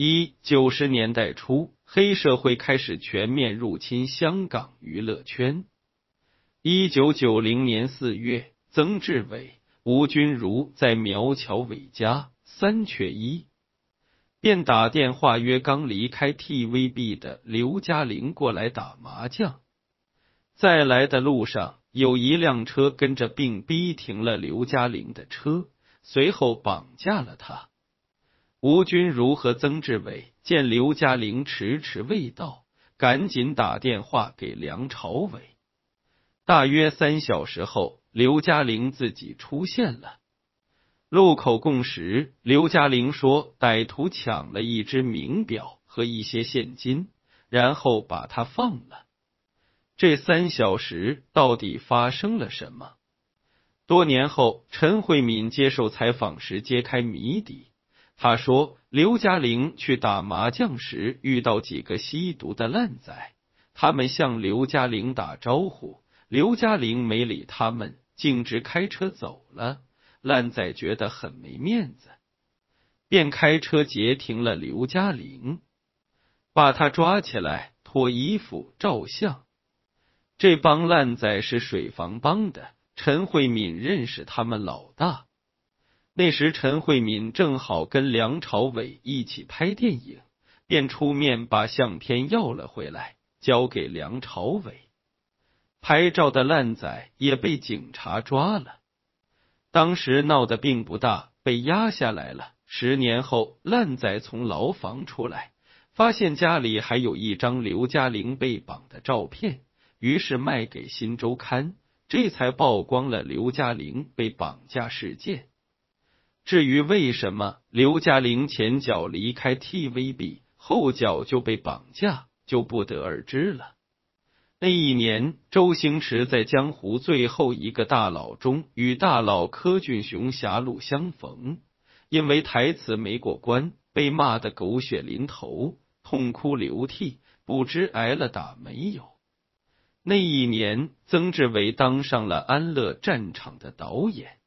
一九十年代初，黑社会开始全面入侵香港娱乐圈。一九九零年四月，曾志伟、吴君如在苗侨伟家三缺一，便打电话约刚离开 TVB 的刘嘉玲过来打麻将。在来的路上，有一辆车跟着，并逼停了刘嘉玲的车，随后绑架了他。吴君如和曾志伟见刘嘉玲迟迟未到，赶紧打电话给梁朝伟。大约三小时后，刘嘉玲自己出现了。录口供时，刘嘉玲说，歹徒抢了一只名表和一些现金，然后把他放了。这三小时到底发生了什么？多年后，陈慧敏接受采访时揭开谜底。他说：“刘嘉玲去打麻将时遇到几个吸毒的烂仔，他们向刘嘉玲打招呼，刘嘉玲没理他们，径直开车走了。烂仔觉得很没面子，便开车截停了刘嘉玲，把他抓起来脱衣服照相。这帮烂仔是水房帮的，陈慧敏认识他们老大。”那时，陈慧敏正好跟梁朝伟一起拍电影，便出面把相片要了回来，交给梁朝伟。拍照的烂仔也被警察抓了，当时闹得并不大，被压下来了。十年后，烂仔从牢房出来，发现家里还有一张刘嘉玲被绑的照片，于是卖给《新周刊》，这才曝光了刘嘉玲被绑架事件。至于为什么刘嘉玲前脚离开 TVB，后脚就被绑架，就不得而知了。那一年，周星驰在《江湖最后一个大佬》中与大佬柯俊雄狭路相逢，因为台词没过关，被骂得狗血淋头，痛哭流涕，不知挨了打没有。那一年，曾志伟当上了《安乐战场》的导演。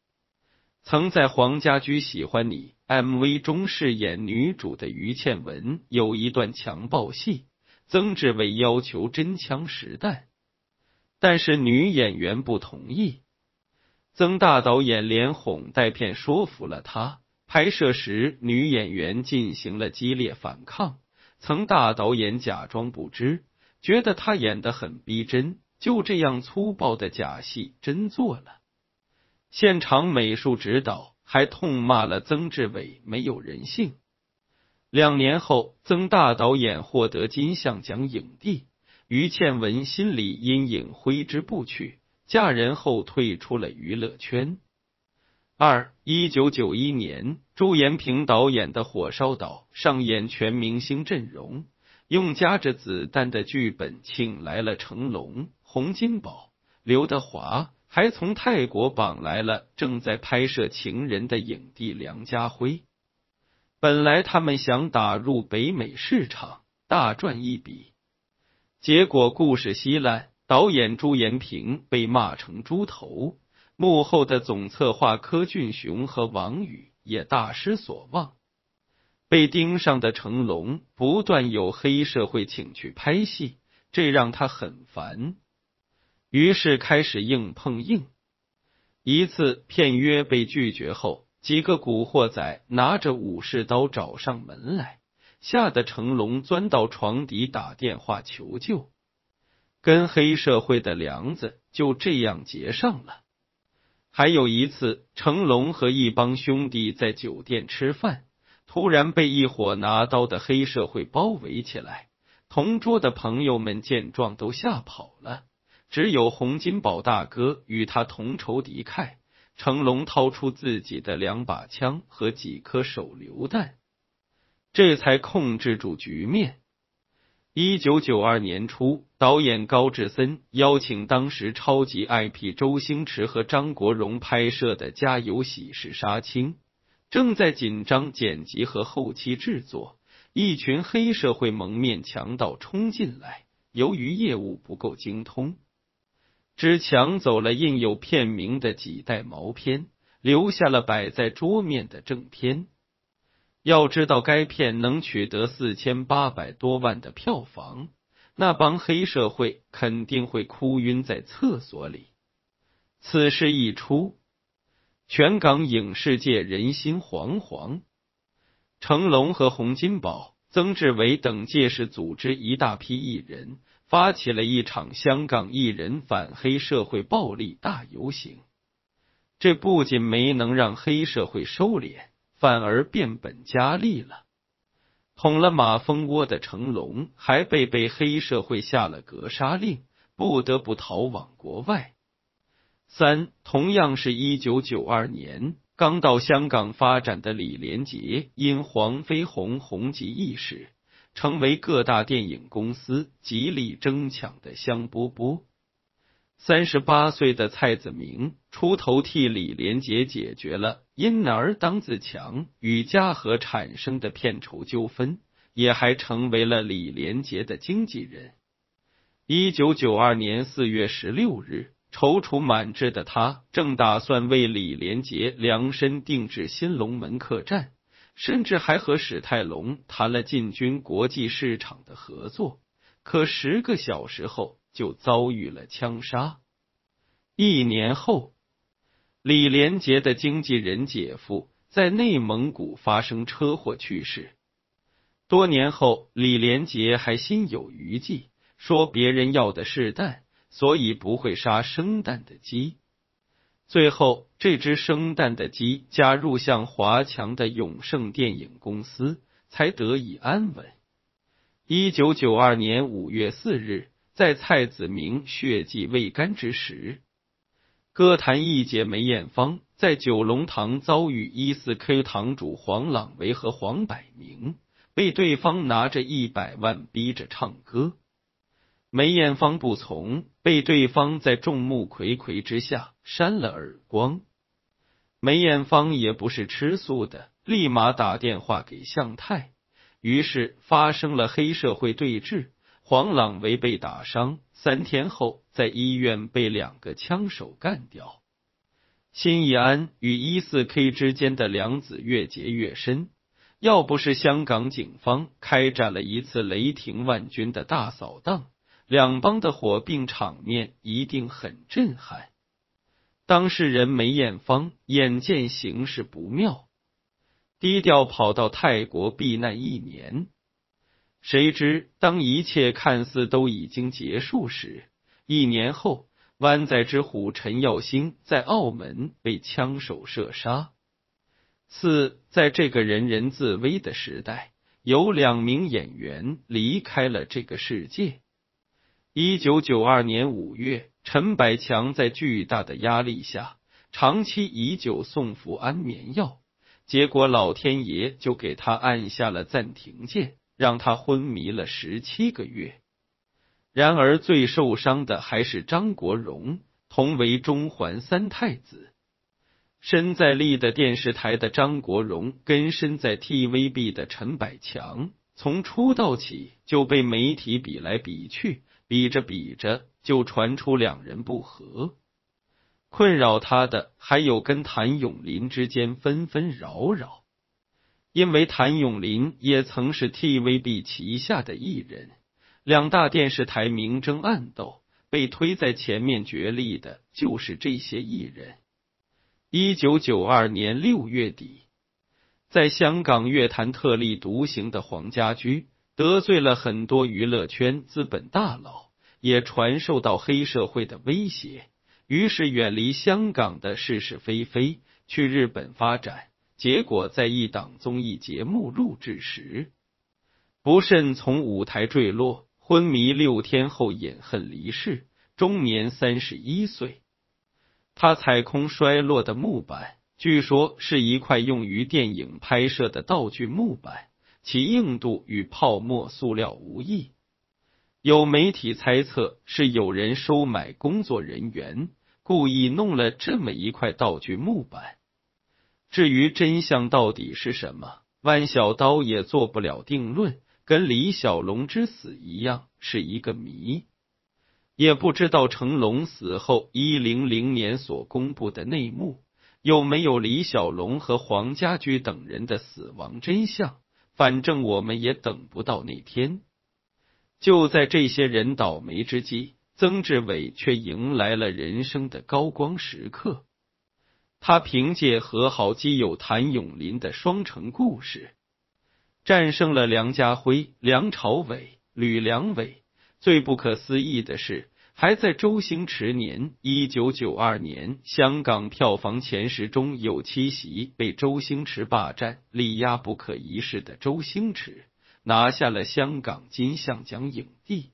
曾在《黄家驹喜欢你》MV 中饰演女主的于倩文有一段强暴戏，曾志伟要求真枪实弹，但是女演员不同意。曾大导演连哄带骗说服了他。拍摄时，女演员进行了激烈反抗，曾大导演假装不知，觉得他演的很逼真，就这样粗暴的假戏真做了。现场美术指导还痛骂了曾志伟没有人性。两年后，曾大导演获得金像奖影帝，于倩文心里阴影挥之不去，嫁人后退出了娱乐圈。二一九九一年，朱延平导演的《火烧岛》上演全明星阵容，用夹着子弹的剧本请来了成龙、洪金宝、刘德华。还从泰国绑来了正在拍摄《情人》的影帝梁家辉。本来他们想打入北美市场，大赚一笔，结果故事稀烂，导演朱延平被骂成猪头，幕后的总策划柯俊雄和王宇也大失所望。被盯上的成龙不断有黑社会请去拍戏，这让他很烦。于是开始硬碰硬，一次片约被拒绝后，几个古惑仔拿着武士刀找上门来，吓得成龙钻到床底打电话求救，跟黑社会的梁子就这样结上了。还有一次，成龙和一帮兄弟在酒店吃饭，突然被一伙拿刀的黑社会包围起来，同桌的朋友们见状都吓跑了。只有洪金宝大哥与他同仇敌忾，成龙掏出自己的两把枪和几颗手榴弹，这才控制住局面。一九九二年初，导演高志森邀请当时超级 IP 周星驰和张国荣拍摄的《家有喜事》杀青，正在紧张剪辑和后期制作，一群黑社会蒙面强盗冲进来，由于业务不够精通。只抢走了印有片名的几袋毛片，留下了摆在桌面的正片。要知道，该片能取得四千八百多万的票房，那帮黑社会肯定会哭晕在厕所里。此事一出，全港影视界人心惶惶。成龙和洪金宝、曾志伟等届时组织一大批艺人，发起了一场香港艺人反黑社会暴力大游行。这不仅没能让黑社会收敛，反而变本加厉了。捅了马蜂窝的成龙，还被被黑社会下了格杀令，不得不逃往国外。三，同样是一九九二年，刚到香港发展的李连杰，因黄飞鸿红极一时，成为各大电影公司极力争抢的香饽饽。三十八岁的蔡子明出头替李连杰解决了因男儿当自强与嘉禾产生的片酬纠纷，也还成为了李连杰的经纪人。一九九二年四月十六日，踌躇满志的他正打算为李连杰量身定制新龙门客栈，甚至还和史泰龙谈了进军国际市场的合作。可十个小时后。就遭遇了枪杀。一年后，李连杰的经纪人姐夫在内蒙古发生车祸去世。多年后，李连杰还心有余悸，说别人要的是蛋，所以不会杀生蛋的鸡。最后，这只生蛋的鸡加入向华强的永盛电影公司，才得以安稳。一九九二年五月四日。在蔡子明血迹未干之时，歌坛一姐梅艳芳在九龙塘遭遇一四 K 堂主黄朗维和黄百鸣，被对方拿着一百万逼着唱歌，梅艳芳不从，被对方在众目睽睽之下扇了耳光。梅艳芳也不是吃素的，立马打电话给向太，于是发生了黑社会对峙。黄朗维被打伤，三天后在医院被两个枪手干掉。辛义安与一四 K 之间的梁子越结越深，要不是香港警方开展了一次雷霆万钧的大扫荡，两帮的火并场面一定很震撼。当事人梅艳芳眼见形势不妙，低调跑到泰国避难一年。谁知，当一切看似都已经结束时，一年后，湾仔之虎陈耀兴在澳门被枪手射杀。四，在这个人人自危的时代，有两名演员离开了这个世界。一九九二年五月，陈百强在巨大的压力下，长期以久送服安眠药，结果老天爷就给他按下了暂停键。让他昏迷了十七个月。然而，最受伤的还是张国荣，同为中环三太子。身在立的电视台的张国荣，跟身在 TVB 的陈百强，从出道起就被媒体比来比去，比着比着就传出两人不和。困扰他的还有跟谭咏麟之间纷纷扰扰。因为谭咏麟也曾是 TVB 旗下的艺人，两大电视台明争暗斗，被推在前面角力的就是这些艺人。一九九二年六月底，在香港乐坛特立独行的黄家驹得罪了很多娱乐圈资本大佬，也传受到黑社会的威胁，于是远离香港的是是非非，去日本发展。结果在一档综艺节目录制时，不慎从舞台坠落，昏迷六天后饮恨离世，终年三十一岁。他踩空摔落的木板，据说是一块用于电影拍摄的道具木板，其硬度与泡沫塑料无异。有媒体猜测是有人收买工作人员，故意弄了这么一块道具木板。至于真相到底是什么，万小刀也做不了定论，跟李小龙之死一样是一个谜。也不知道成龙死后一零零年所公布的内幕，有没有李小龙和黄家驹等人的死亡真相？反正我们也等不到那天。就在这些人倒霉之际，曾志伟却迎来了人生的高光时刻。他凭借和好基友谭咏麟的双城故事，战胜了梁家辉、梁朝伟、吕良伟。最不可思议的是，还在周星驰年一九九二年香港票房前十中有七席被周星驰霸占，力压不可一世的周星驰。拿下了香港金像奖影帝，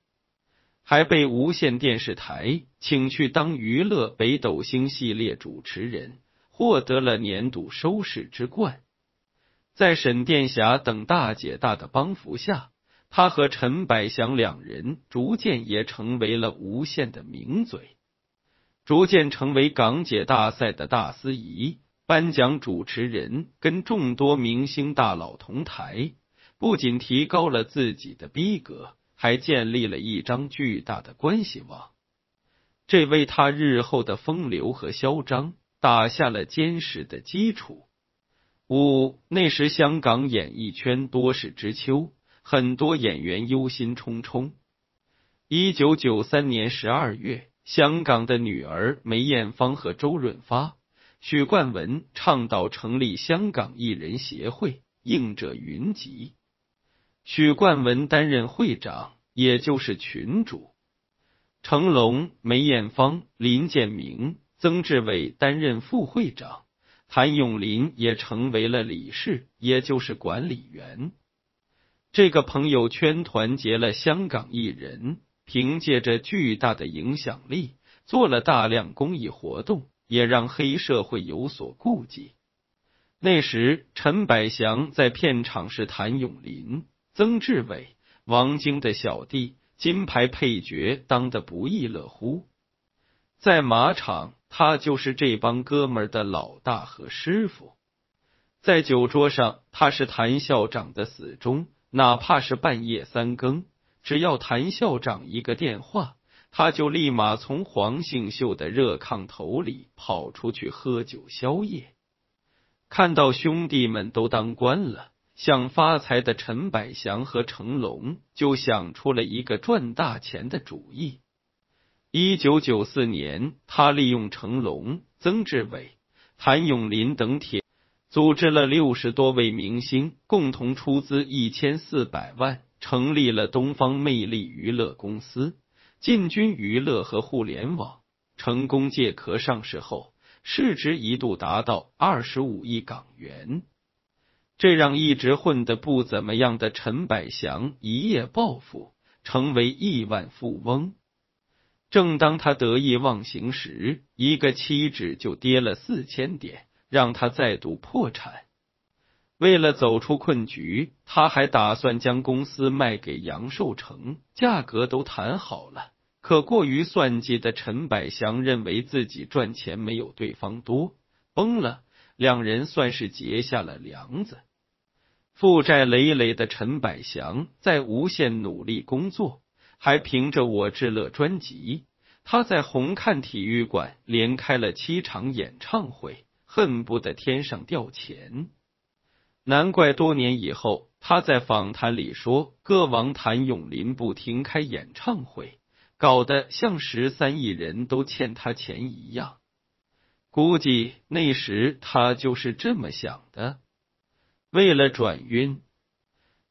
还被无线电视台请去当娱乐北斗星系列主持人，获得了年度收视之冠。在沈殿霞等大姐大的帮扶下，他和陈百祥两人逐渐也成为了无线的名嘴，逐渐成为港姐大赛的大司仪、颁奖主持人，跟众多明星大佬同台。不仅提高了自己的逼格，还建立了一张巨大的关系网，这为他日后的风流和嚣张打下了坚实的基础。五那时香港演艺圈多事之秋，很多演员忧心忡忡。一九九三年十二月，香港的女儿梅艳芳和周润发、许冠文倡导成立香港艺人协会，应者云集。许冠文担任会长，也就是群主；成龙、梅艳芳、林建明、曾志伟担任副会长，谭咏麟也成为了理事，也就是管理员。这个朋友圈团结了香港艺人，凭借着巨大的影响力，做了大量公益活动，也让黑社会有所顾忌。那时，陈百祥在片场是谭咏麟。曾志伟、王晶的小弟，金牌配角当的不亦乐乎。在马场，他就是这帮哥们儿的老大和师傅。在酒桌上，他是谭校长的死忠，哪怕是半夜三更，只要谭校长一个电话，他就立马从黄杏秀的热炕头里跑出去喝酒宵夜。看到兄弟们都当官了。想发财的陈百祥和成龙就想出了一个赚大钱的主意。一九九四年，他利用成龙、曾志伟、谭咏麟等铁，组织了六十多位明星，共同出资一千四百万，成立了东方魅力娱乐公司，进军娱乐和互联网，成功借壳上市后，市值一度达到二十五亿港元。这让一直混得不怎么样的陈百祥一夜暴富，成为亿万富翁。正当他得意忘形时，一个期指就跌了四千点，让他再度破产。为了走出困局，他还打算将公司卖给杨受成，价格都谈好了。可过于算计的陈百祥认为自己赚钱没有对方多，崩了。两人算是结下了梁子。负债累累的陈百祥在无限努力工作，还凭着《我至乐》专辑，他在红磡体育馆连开了七场演唱会，恨不得天上掉钱。难怪多年以后，他在访谈里说，歌王谭咏麟不停开演唱会，搞得像十三亿人都欠他钱一样。估计那时他就是这么想的。为了转运，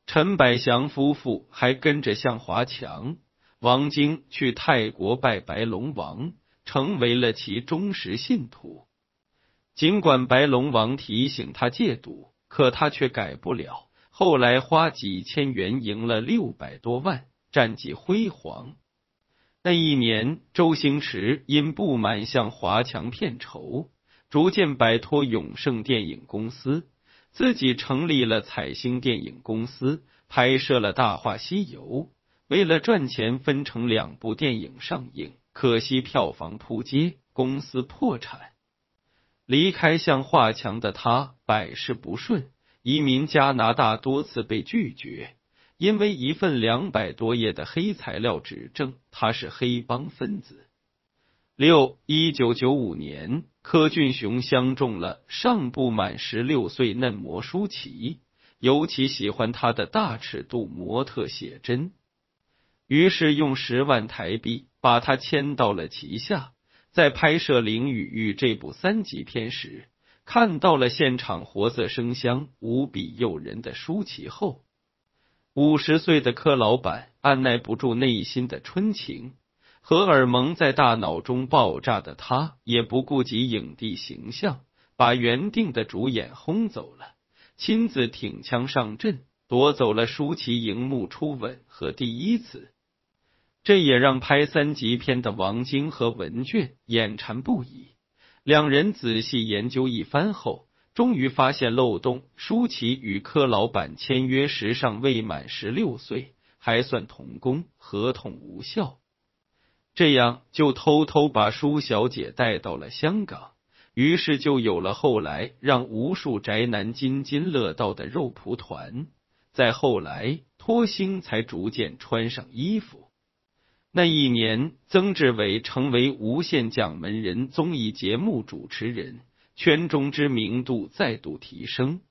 陈百祥夫妇还跟着向华强、王晶去泰国拜白龙王，成为了其忠实信徒。尽管白龙王提醒他戒赌，可他却改不了。后来花几千元赢了六百多万，战绩辉煌。那一年，周星驰因不满向华强片酬，逐渐摆脱永盛电影公司。自己成立了彩星电影公司，拍摄了《大话西游》。为了赚钱，分成两部电影上映，可惜票房扑街，公司破产。离开向华强的他，百事不顺，移民加拿大多次被拒绝，因为一份两百多页的黑材料指证他是黑帮分子。六，一九九五年，柯俊雄相中了尚不满十六岁嫩模舒淇，尤其喜欢她的大尺度模特写真，于是用十万台币把她签到了旗下。在拍摄《林雨玉》这部三级片时，看到了现场活色生香、无比诱人的舒淇后，五十岁的柯老板按耐不住内心的春情。荷尔蒙在大脑中爆炸的他，也不顾及影帝形象，把原定的主演轰走了，亲自挺枪上阵，夺走了舒淇荧幕初吻和第一次。这也让拍三级片的王晶和文娟眼馋不已。两人仔细研究一番后，终于发现漏洞：舒淇与柯老板签约时尚未满十六岁，还算童工，合同无效。这样就偷偷把舒小姐带到了香港，于是就有了后来让无数宅男津津乐道的肉蒲团。再后来，托星才逐渐穿上衣服。那一年，曾志伟成为无线奖门人综艺节目主持人，圈中知名度再度提升。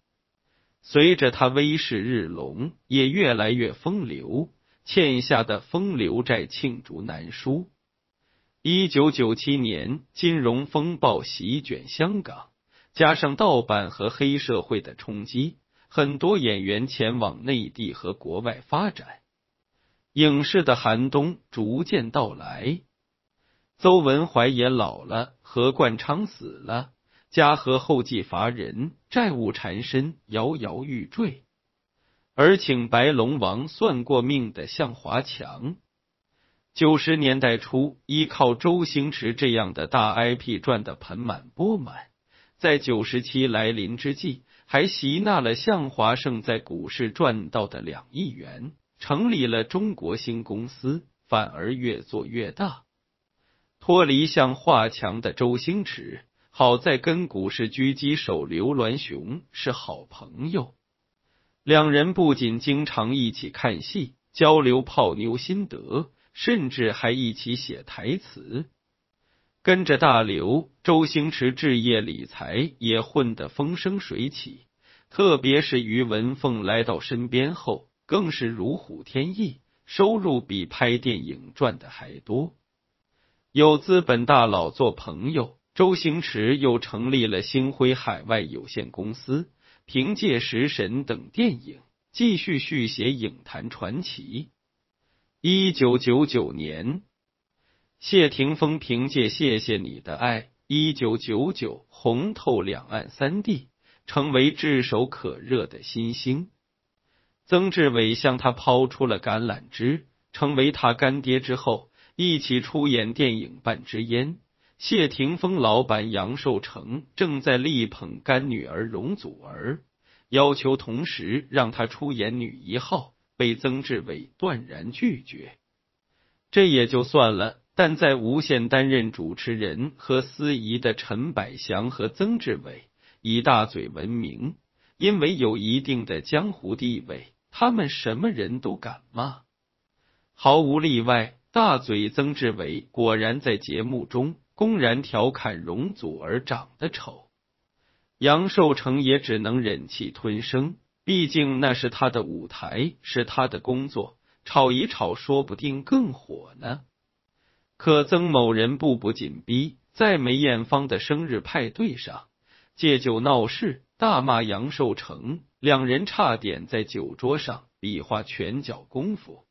随着他威势日隆，也越来越风流，欠下的风流债罄竹难书。一九九七年，金融风暴席卷香港，加上盗版和黑社会的冲击，很多演员前往内地和国外发展，影视的寒冬逐渐到来。邹文怀也老了，何冠昌死了，家和后继乏人，债务缠身，摇摇欲坠。而请白龙王算过命的向华强。九十年代初，依靠周星驰这样的大 IP 赚得盆满钵满，在九十七来临之际，还吸纳了向华胜在股市赚到的两亿元，成立了中国新公司，反而越做越大。脱离向华强的周星驰，好在跟股市狙击手刘銮雄是好朋友，两人不仅经常一起看戏，交流泡妞心得。甚至还一起写台词，跟着大刘，周星驰置业理财也混得风生水起。特别是于文凤来到身边后，更是如虎添翼，收入比拍电影赚的还多。有资本大佬做朋友，周星驰又成立了星辉海外有限公司，凭借《食神》等电影继续续写影坛传奇。一九九九年，谢霆锋凭借《谢谢你的爱》，一九九九红透两岸三地，成为炙手可热的新星。曾志伟向他抛出了橄榄枝，成为他干爹之后，一起出演电影《半支烟》。谢霆锋老板杨受成正在力捧干女儿容祖儿，要求同时让他出演女一号。被曾志伟断然拒绝，这也就算了。但在无线担任主持人和司仪的陈百祥和曾志伟以大嘴闻名，因为有一定的江湖地位，他们什么人都敢骂。毫无例外，大嘴曾志伟果然在节目中公然调侃容祖儿长得丑，杨受成也只能忍气吞声。毕竟那是他的舞台，是他的工作，吵一吵说不定更火呢。可曾某人步步紧逼，在梅艳芳的生日派对上借酒闹事，大骂杨受成，两人差点在酒桌上比划拳脚功夫。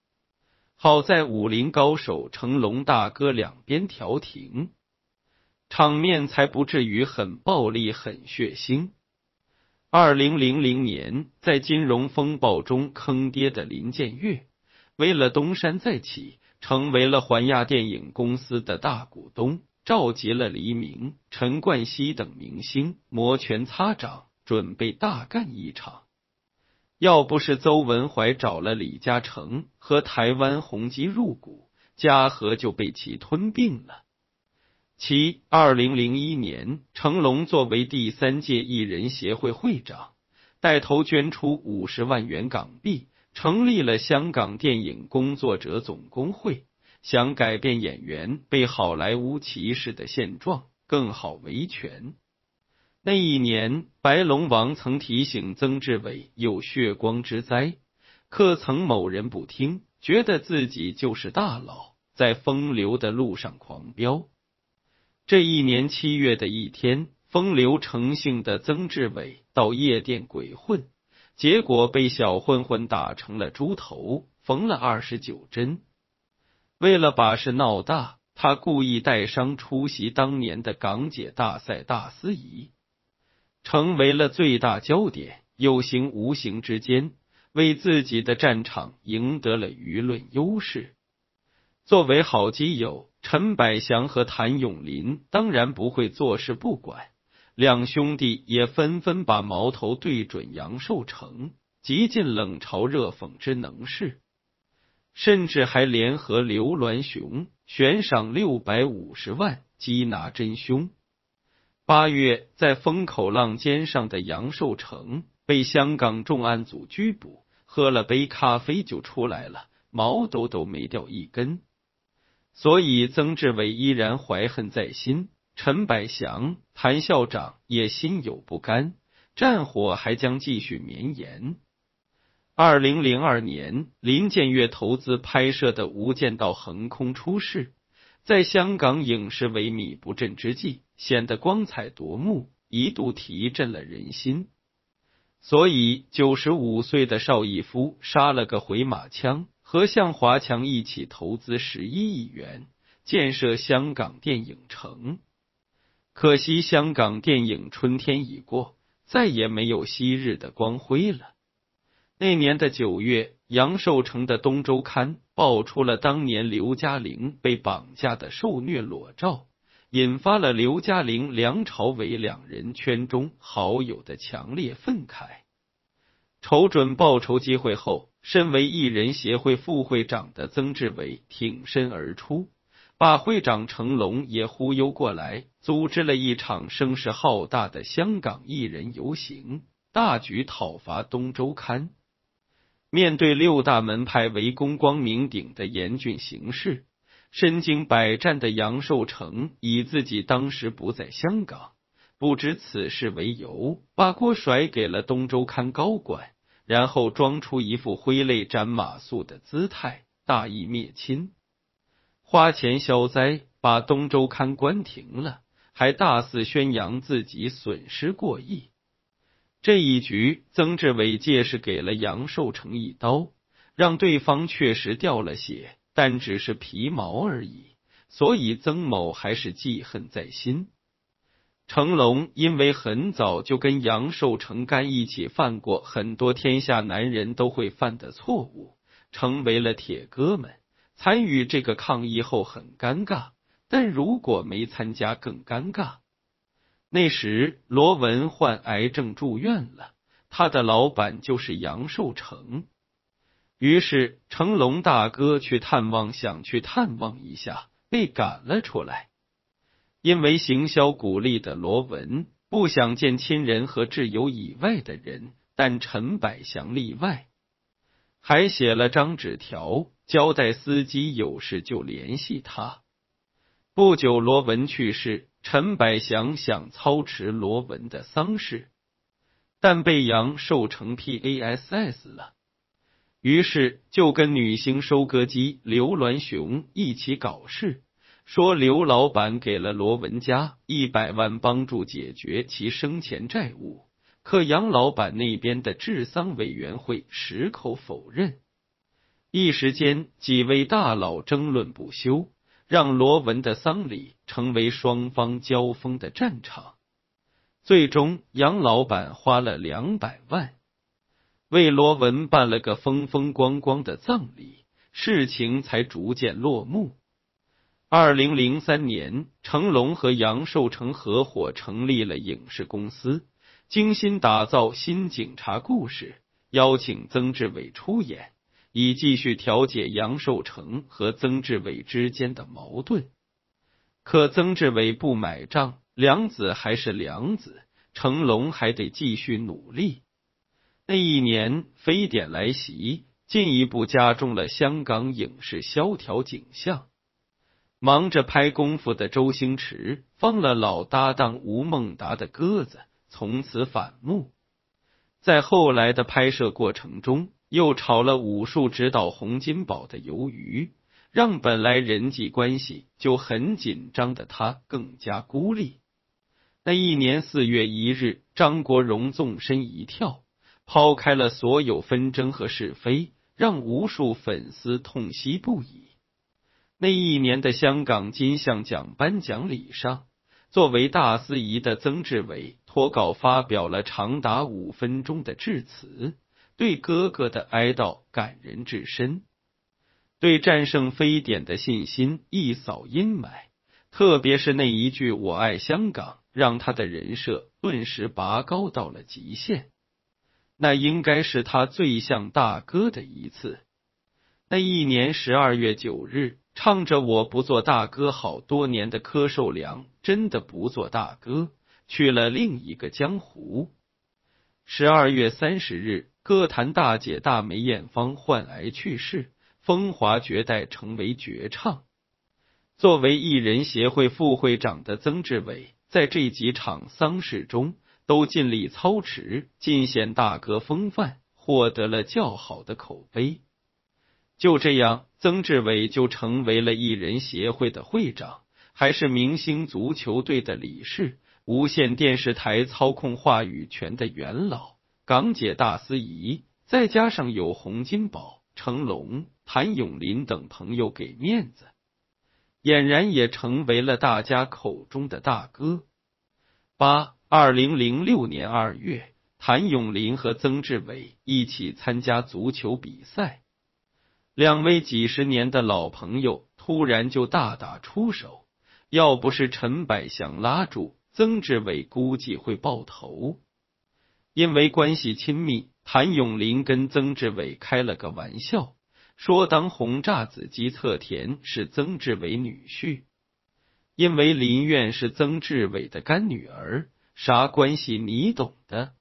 好在武林高手成龙大哥两边调停，场面才不至于很暴力、很血腥。二零零零年，在金融风暴中坑爹的林建岳，为了东山再起，成为了环亚电影公司的大股东，召集了黎明、陈冠希等明星摩拳擦掌，准备大干一场。要不是邹文怀找了李嘉诚和台湾宏基入股，嘉禾就被其吞并了。其二零零一年，成龙作为第三届艺人协会会长，带头捐出五十万元港币，成立了香港电影工作者总工会，想改变演员被好莱坞歧视的现状，更好维权。那一年，白龙王曾提醒曾志伟有血光之灾，可曾某人不听，觉得自己就是大佬，在风流的路上狂飙。这一年七月的一天，风流成性的曾志伟到夜店鬼混，结果被小混混打成了猪头，缝了二十九针。为了把事闹大，他故意带伤出席当年的港姐大赛大司仪。成为了最大焦点，有形无形之间，为自己的战场赢得了舆论优势。作为好基友，陈百祥和谭咏麟当然不会坐视不管，两兄弟也纷纷把矛头对准杨受成，极尽冷嘲热讽之能事，甚至还联合刘銮雄悬赏六百五十万缉拿真凶。八月，在风口浪尖上的杨寿成被香港重案组拘捕，喝了杯咖啡就出来了，毛都都没掉一根。所以曾志伟依然怀恨在心，陈百祥、谭校长也心有不甘，战火还将继续绵延。二零零二年，林建岳投资拍摄的《无间道》横空出世。在香港影视萎靡不振之际，显得光彩夺目，一度提振了人心。所以，九十五岁的邵逸夫杀了个回马枪，和向华强一起投资十一亿元建设香港电影城。可惜，香港电影春天已过，再也没有昔日的光辉了。那年的九月，杨受成的《东周刊》。爆出了当年刘嘉玲被绑架的受虐裸照，引发了刘嘉玲、梁朝伟两人圈中好友的强烈愤慨。瞅准报仇机会后，身为艺人协会副会长的曾志伟挺身而出，把会长成龙也忽悠过来，组织了一场声势浩大的香港艺人游行，大举讨伐《东周刊》。面对六大门派围攻光明顶的严峻形势，身经百战的杨受成以自己当时不在香港，不知此事为由，把锅甩给了东周刊高管，然后装出一副挥泪斩马谡的姿态，大义灭亲，花钱消灾，把东周刊关停了，还大肆宣扬自己损失过亿。这一局，曾志伟借势给了杨寿成一刀，让对方确实掉了血，但只是皮毛而已。所以曾某还是记恨在心。成龙因为很早就跟杨寿成干一起犯过很多天下男人都会犯的错误，成为了铁哥们。参与这个抗议后很尴尬，但如果没参加更尴尬。那时，罗文患癌症住院了，他的老板就是杨受成。于是，成龙大哥去探望，想去探望一下，被赶了出来。因为行销鼓励的罗文不想见亲人和挚友以外的人，但陈百祥例外，还写了张纸条，交代司机有事就联系他。不久，罗文去世。陈百祥想操持罗文的丧事，但被杨受成 P A S S 了，于是就跟女星收割机刘銮雄一起搞事，说刘老板给了罗文家一百万帮助解决其生前债务，可杨老板那边的治丧委员会矢口否认，一时间几位大佬争论不休。让罗文的丧礼成为双方交锋的战场。最终，杨老板花了两百万为罗文办了个风风光光的葬礼，事情才逐渐落幕。二零零三年，成龙和杨受成合伙成立了影视公司，精心打造新警察故事，邀请曾志伟出演。以继续调解杨受成和曾志伟之间的矛盾，可曾志伟不买账，梁子还是梁子，成龙还得继续努力。那一年，非典来袭，进一步加重了香港影视萧条景象，忙着拍功夫的周星驰放了老搭档吴孟达的鸽子，从此反目。在后来的拍摄过程中，又炒了武术指导洪金宝的鱿鱼，让本来人际关系就很紧张的他更加孤立。那一年四月一日，张国荣纵身一跳，抛开了所有纷争和是非，让无数粉丝痛惜不已。那一年的香港金像奖颁奖礼上，作为大司仪的曾志伟脱稿发表了长达五分钟的致辞，对哥哥的哀悼感人至深，对战胜非典的信心一扫阴霾。特别是那一句“我爱香港”，让他的人设顿时拔高到了极限。那应该是他最像大哥的一次。那一年十二月九日。唱着“我不做大哥”好多年的柯受良，真的不做大哥，去了另一个江湖。十二月三十日，歌坛大姐大梅艳芳患癌去世，风华绝代成为绝唱。作为艺人协会副会长的曾志伟，在这几场丧事中都尽力操持，尽显大哥风范，获得了较好的口碑。就这样，曾志伟就成为了艺人协会的会长，还是明星足球队的理事，无线电视台操控话语权的元老，港姐大司仪，再加上有洪金宝、成龙、谭咏麟等朋友给面子，俨然也成为了大家口中的大哥。八二零零六年二月，谭咏麟和曾志伟一起参加足球比赛。两位几十年的老朋友突然就大打出手，要不是陈百祥拉住，曾志伟估计会爆头。因为关系亲密，谭咏麟跟曾志伟开了个玩笑，说当红炸子鸡侧田是曾志伟女婿，因为林苑是曾志伟的干女儿，啥关系你懂的，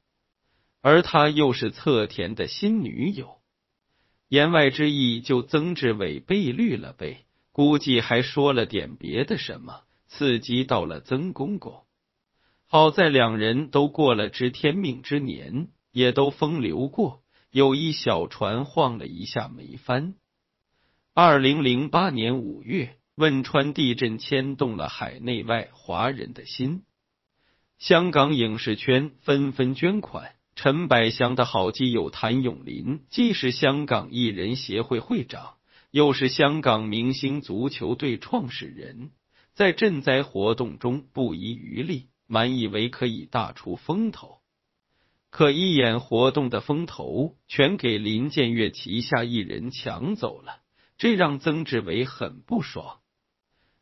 而他又是侧田的新女友。言外之意，就曾志伟被绿了呗，估计还说了点别的什么，刺激到了曾公公。好在两人都过了知天命之年，也都风流过，有一小船晃了一下没翻。二零零八年五月，汶川地震牵动了海内外华人的心，香港影视圈纷纷捐款。陈百祥的好基友谭咏麟，既是香港艺人协会会长，又是香港明星足球队创始人，在赈灾活动中不遗余力，满以为可以大出风头。可一眼活动的风头全给林建岳旗下艺人抢走了，这让曾志伟很不爽，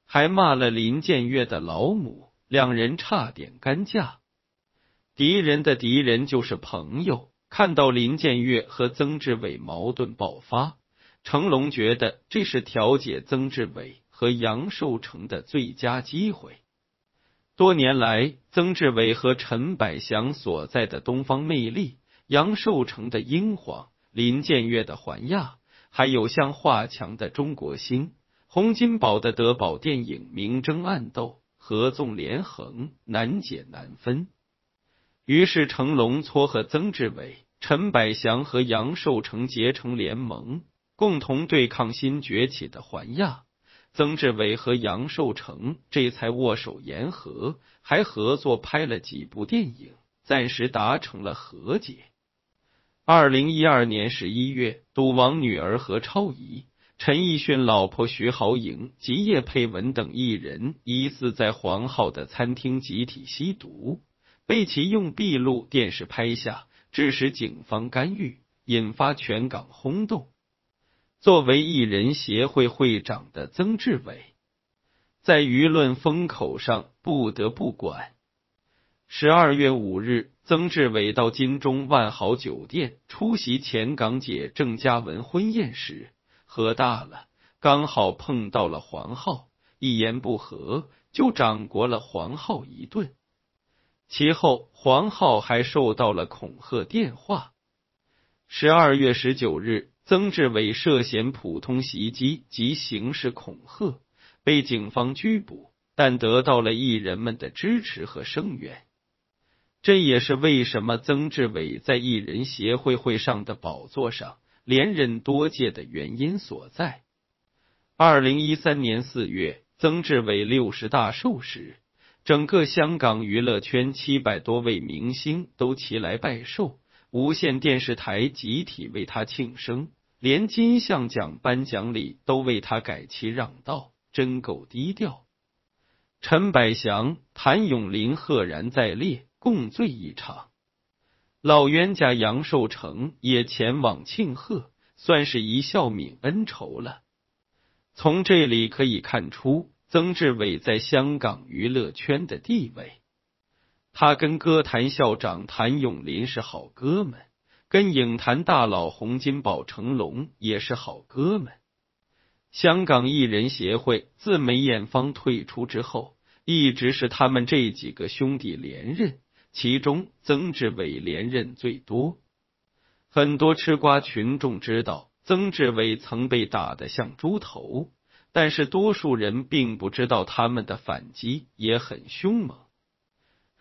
还骂了林建岳的老母，两人差点干架。敌人的敌人就是朋友。看到林建岳和曾志伟矛盾爆发，成龙觉得这是调解曾志伟和杨受成的最佳机会。多年来，曾志伟和陈百祥所在的东方魅力、杨受成的英皇、林建岳的环亚，还有像华强的中国星、洪金宝的德宝电影明争暗斗，合纵连横，难解难分。于是成龙撮合曾志伟、陈百祥和杨受成结成联盟，共同对抗新崛起的环亚。曾志伟和杨受成这才握手言和，还合作拍了几部电影，暂时达成了和解。二零一二年十一月，赌王女儿何超仪、陈奕迅老婆徐濠萦及叶佩文等艺人疑似在黄浩的餐厅集体吸毒。被其用闭路电视拍下，致使警方干预，引发全港轰动。作为艺人协会会长的曾志伟，在舆论风口上不得不管。十二月五日，曾志伟到金钟万豪酒店出席前港姐郑嘉文婚宴时，喝大了，刚好碰到了黄浩，一言不合就掌掴了黄浩一顿。其后，黄浩还受到了恐吓电话。十二月十九日，曾志伟涉嫌普通袭击及刑事恐吓，被警方拘捕，但得到了艺人们的支持和声援。这也是为什么曾志伟在艺人协会会上的宝座上连任多届的原因所在。二零一三年四月，曾志伟六十大寿时，整个香港娱乐圈七百多位明星都齐来拜寿，无线电视台集体为他庆生，连金像奖颁奖礼都为他改旗让道，真够低调。陈百祥、谭咏麟赫然在列。共醉一场，老冤家杨受成也前往庆贺，算是一笑泯恩仇了。从这里可以看出曾志伟在香港娱乐圈的地位。他跟歌坛校长谭咏麟是好哥们，跟影坛大佬洪金宝、成龙也是好哥们。香港艺人协会自梅艳芳退出之后，一直是他们这几个兄弟连任。其中，曾志伟连任最多。很多吃瓜群众知道曾志伟曾被打得像猪头，但是多数人并不知道他们的反击也很凶猛。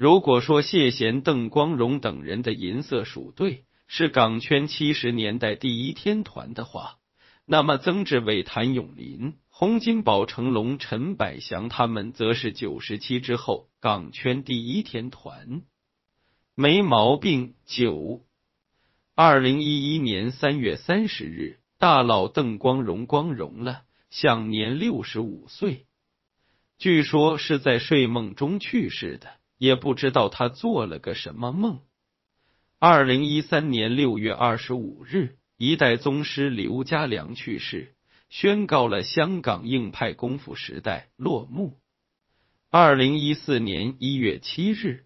如果说谢贤、邓光荣等人的银色鼠队是港圈七十年代第一天团的话，那么曾志伟、谭咏麟、洪金宝、成龙、陈百祥他们则是九十七之后港圈第一天团。没毛病。九，二零一一年三月三十日，大佬邓光荣光荣了，享年六十五岁。据说是在睡梦中去世的，也不知道他做了个什么梦。二零一三年六月二十五日，一代宗师刘家良去世，宣告了香港硬派功夫时代落幕。二零一四年一月七日。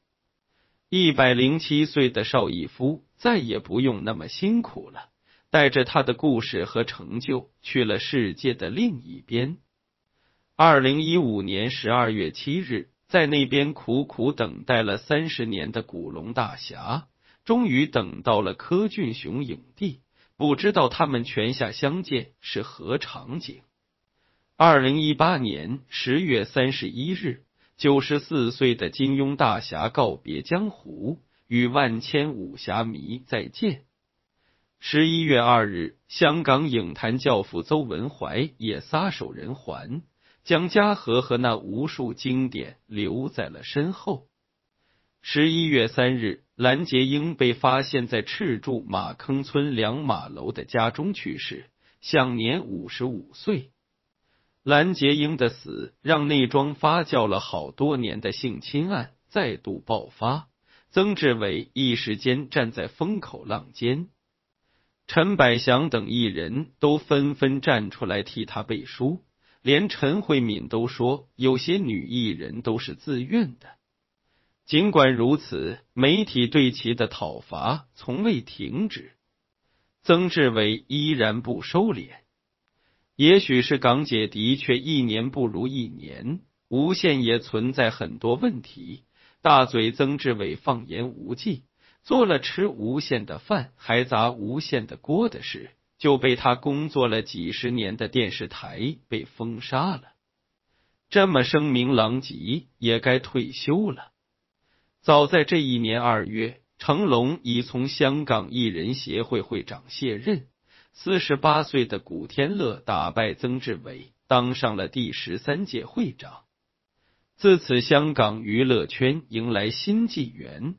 一百零七岁的邵逸夫再也不用那么辛苦了，带着他的故事和成就去了世界的另一边。二零一五年十二月七日，在那边苦苦等待了三十年的古龙大侠，终于等到了柯俊雄影帝。不知道他们泉下相见是何场景？二零一八年十月三十一日。九十四岁的金庸大侠告别江湖，与万千武侠迷再见。十一月二日，香港影坛教父邹文怀也撒手人寰，将嘉禾和那无数经典留在了身后。十一月三日，蓝洁瑛被发现在赤柱马坑村两马楼的家中去世，享年五十五岁。蓝洁瑛的死让那桩发酵了好多年的性侵案再度爆发，曾志伟一时间站在风口浪尖，陈百祥等艺人都纷纷站出来替他背书，连陈慧敏都说有些女艺人都是自愿的。尽管如此，媒体对其的讨伐从未停止，曾志伟依然不收敛。也许是港姐的确一年不如一年，无线也存在很多问题。大嘴曾志伟放言无忌，做了吃无限的饭还砸无限的锅的事，就被他工作了几十年的电视台被封杀了。这么声名狼藉，也该退休了。早在这一年二月，成龙已从香港艺人协会会长卸任。四十八岁的古天乐打败曾志伟，当上了第十三届会长。自此，香港娱乐圈迎来新纪元。